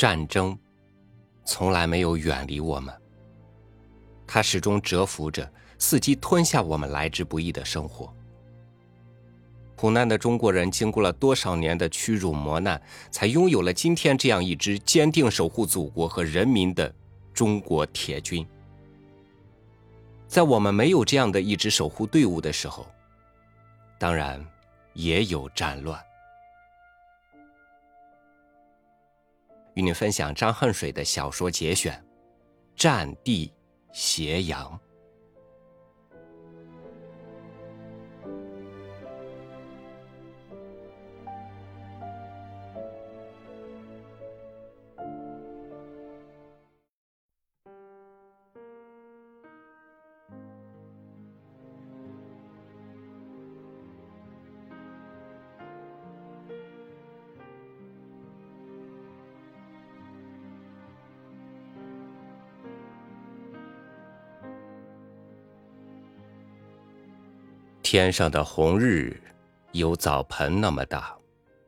战争从来没有远离我们，它始终蛰伏着，伺机吞下我们来之不易的生活。苦难的中国人经过了多少年的屈辱磨难，才拥有了今天这样一支坚定守护祖国和人民的中国铁军。在我们没有这样的一支守护队伍的时候，当然也有战乱。与你分享张恨水的小说节选《战地斜阳》。天上的红日，有澡盆那么大，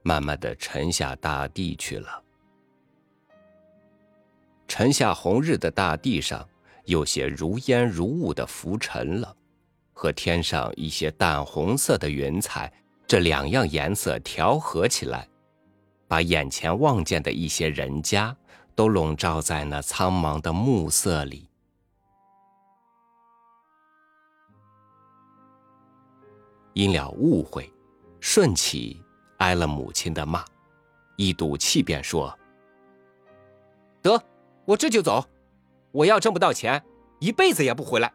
慢慢的沉下大地去了。沉下红日的大地上，有些如烟如雾的浮沉了，和天上一些淡红色的云彩，这两样颜色调和起来，把眼前望见的一些人家，都笼罩在那苍茫的暮色里。因了误会，顺起挨了母亲的骂，一赌气便说：“得，我这就走，我要挣不到钱，一辈子也不回来。”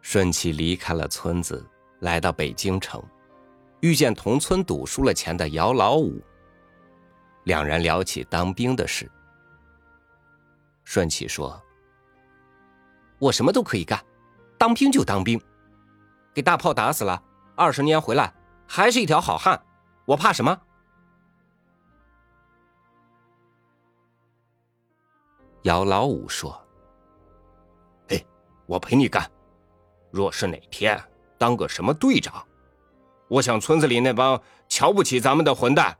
顺其离开了村子，来到北京城，遇见同村赌输了钱的姚老五，两人聊起当兵的事。顺起说。我什么都可以干，当兵就当兵，给大炮打死了，二十年回来还是一条好汉，我怕什么？姚老五说：“哎，我陪你干。若是哪天当个什么队长，我想村子里那帮瞧不起咱们的混蛋，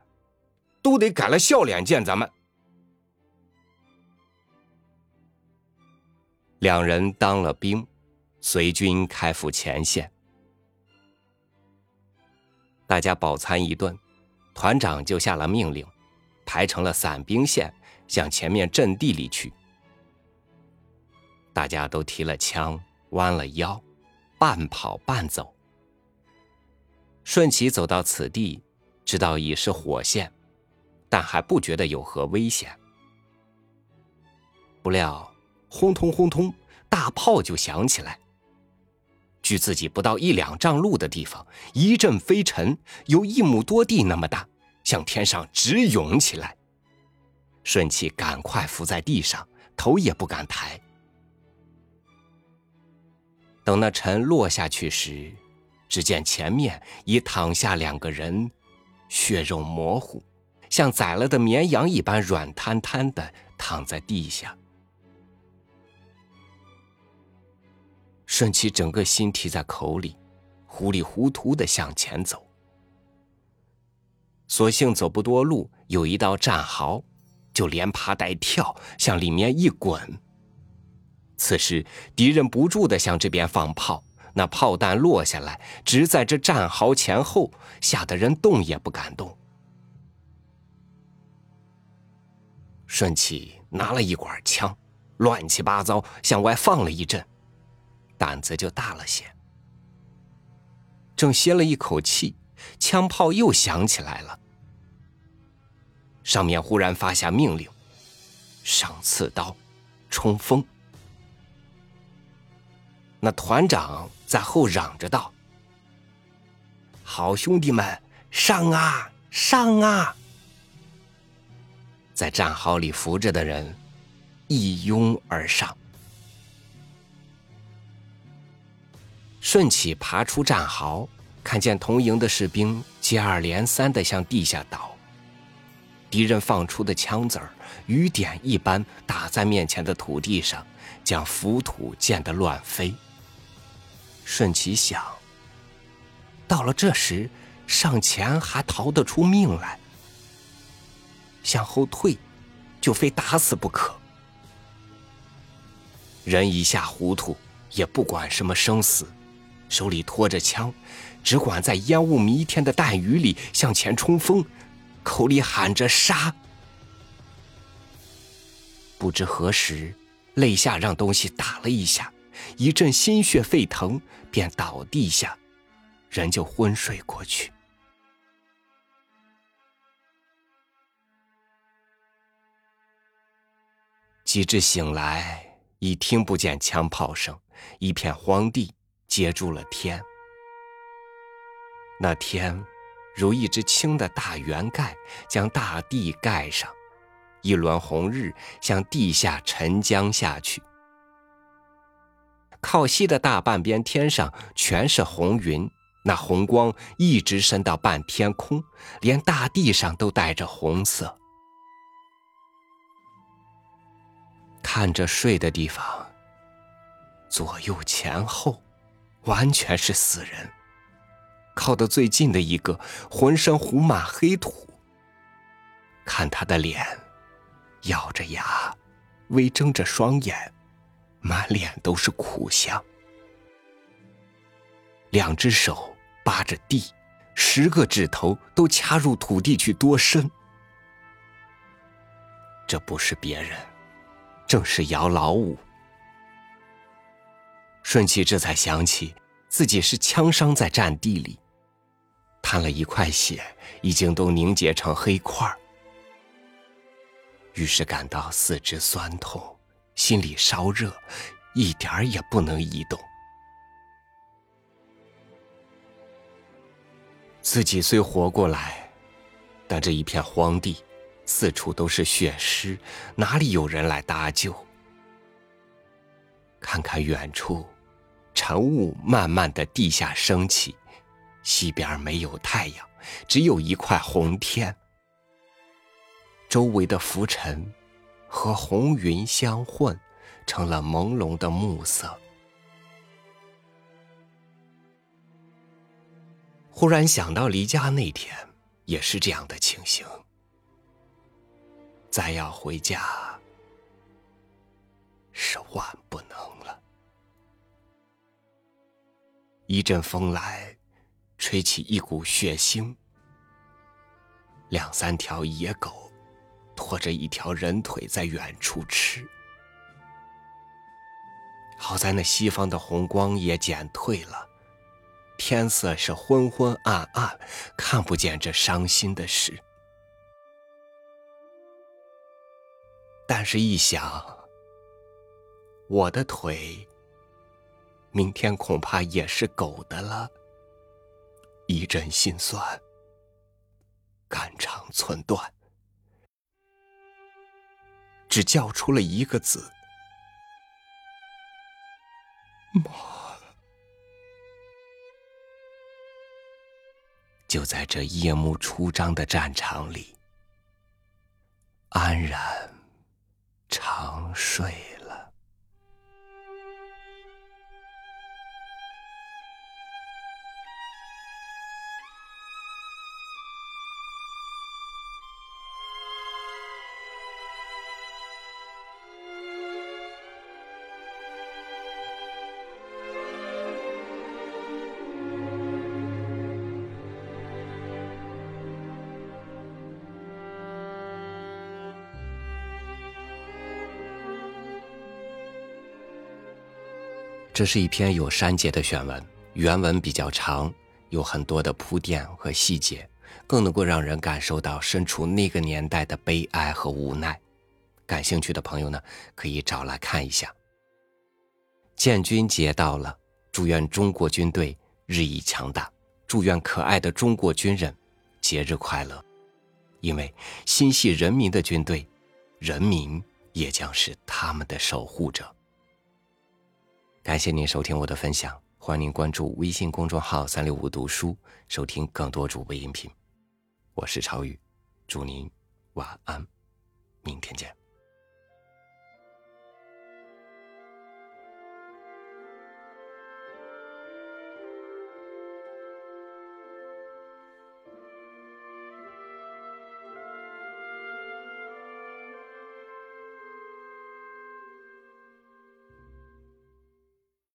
都得改了笑脸见咱们。”两人当了兵，随军开赴前线。大家饱餐一顿，团长就下了命令，排成了散兵线，向前面阵地里去。大家都提了枪，弯了腰，半跑半走。顺其走到此地，知道已是火线，但还不觉得有何危险。不料。轰通轰通，大炮就响起来。距自己不到一两丈路的地方，一阵飞尘，有一亩多地那么大，向天上直涌起来。顺气赶快伏在地上，头也不敢抬。等那尘落下去时，只见前面已躺下两个人，血肉模糊，像宰了的绵羊一般软瘫瘫的躺在地下。顺其整个心提在口里，糊里糊涂的向前走。所幸走不多路，有一道战壕，就连爬带跳向里面一滚。此时敌人不住的向这边放炮，那炮弹落下来，直在这战壕前后，吓得人动也不敢动。顺其拿了一管枪，乱七八糟向外放了一阵。胆子就大了些。正歇了一口气，枪炮又响起来了。上面忽然发下命令：上刺刀，冲锋。那团长在后嚷着道：“好兄弟们，上啊，上啊！”在战壕里伏着的人一拥而上。顺起爬出战壕，看见同营的士兵接二连三的向地下倒。敌人放出的枪子儿，雨点一般打在面前的土地上，将浮土溅得乱飞。顺其想：到了这时，上前还逃得出命来；向后退，就非打死不可。人一下糊涂，也不管什么生死，手里托着枪，只管在烟雾弥天的弹雨里向前冲锋，口里喊着杀。不知何时，肋下让东西打了一下，一阵心血沸腾，便倒地下，人就昏睡过去。及至醒来，已听不见枪炮声，一片荒地接住了天。那天，如一只青的大圆盖，将大地盖上。一轮红日向地下沉江下去，靠西的大半边天上全是红云，那红光一直伸到半天空，连大地上都带着红色。看着睡的地方，左右前后，完全是死人。靠得最近的一个，浑身糊满黑土，看他的脸。咬着牙，微睁着双眼，满脸都是苦相。两只手扒着地，十个指头都掐入土地去多深。这不是别人，正是姚老五。顺气这才想起自己是枪伤在战地里，摊了一块血，已经都凝结成黑块儿。于是感到四肢酸痛，心里烧热，一点儿也不能移动。自己虽活过来，但这一片荒地，四处都是血尸，哪里有人来搭救？看看远处，晨雾慢慢的地下升起，西边没有太阳，只有一块红天。周围的浮尘和红云相混，成了朦胧的暮色。忽然想到离家那天也是这样的情形，再要回家是万不能一阵风来，吹起一股血腥，两三条野狗。拖着一条人腿在远处吃，好在那西方的红光也减退了，天色是昏昏暗暗，看不见这伤心的事。但是，一想，我的腿明天恐怕也是狗的了，一阵心酸，肝肠寸断。只叫出了一个字：“妈。”就在这夜幕初张的战场里，安然长睡。这是一篇有删节的选文，原文比较长，有很多的铺垫和细节，更能够让人感受到身处那个年代的悲哀和无奈。感兴趣的朋友呢，可以找来看一下。建军节到了，祝愿中国军队日益强大，祝愿可爱的中国军人节日快乐，因为心系人民的军队，人民也将是他们的守护者。感谢您收听我的分享，欢迎您关注微信公众号“三六五读书”，收听更多主播音频。我是超宇，祝您晚安，明天见。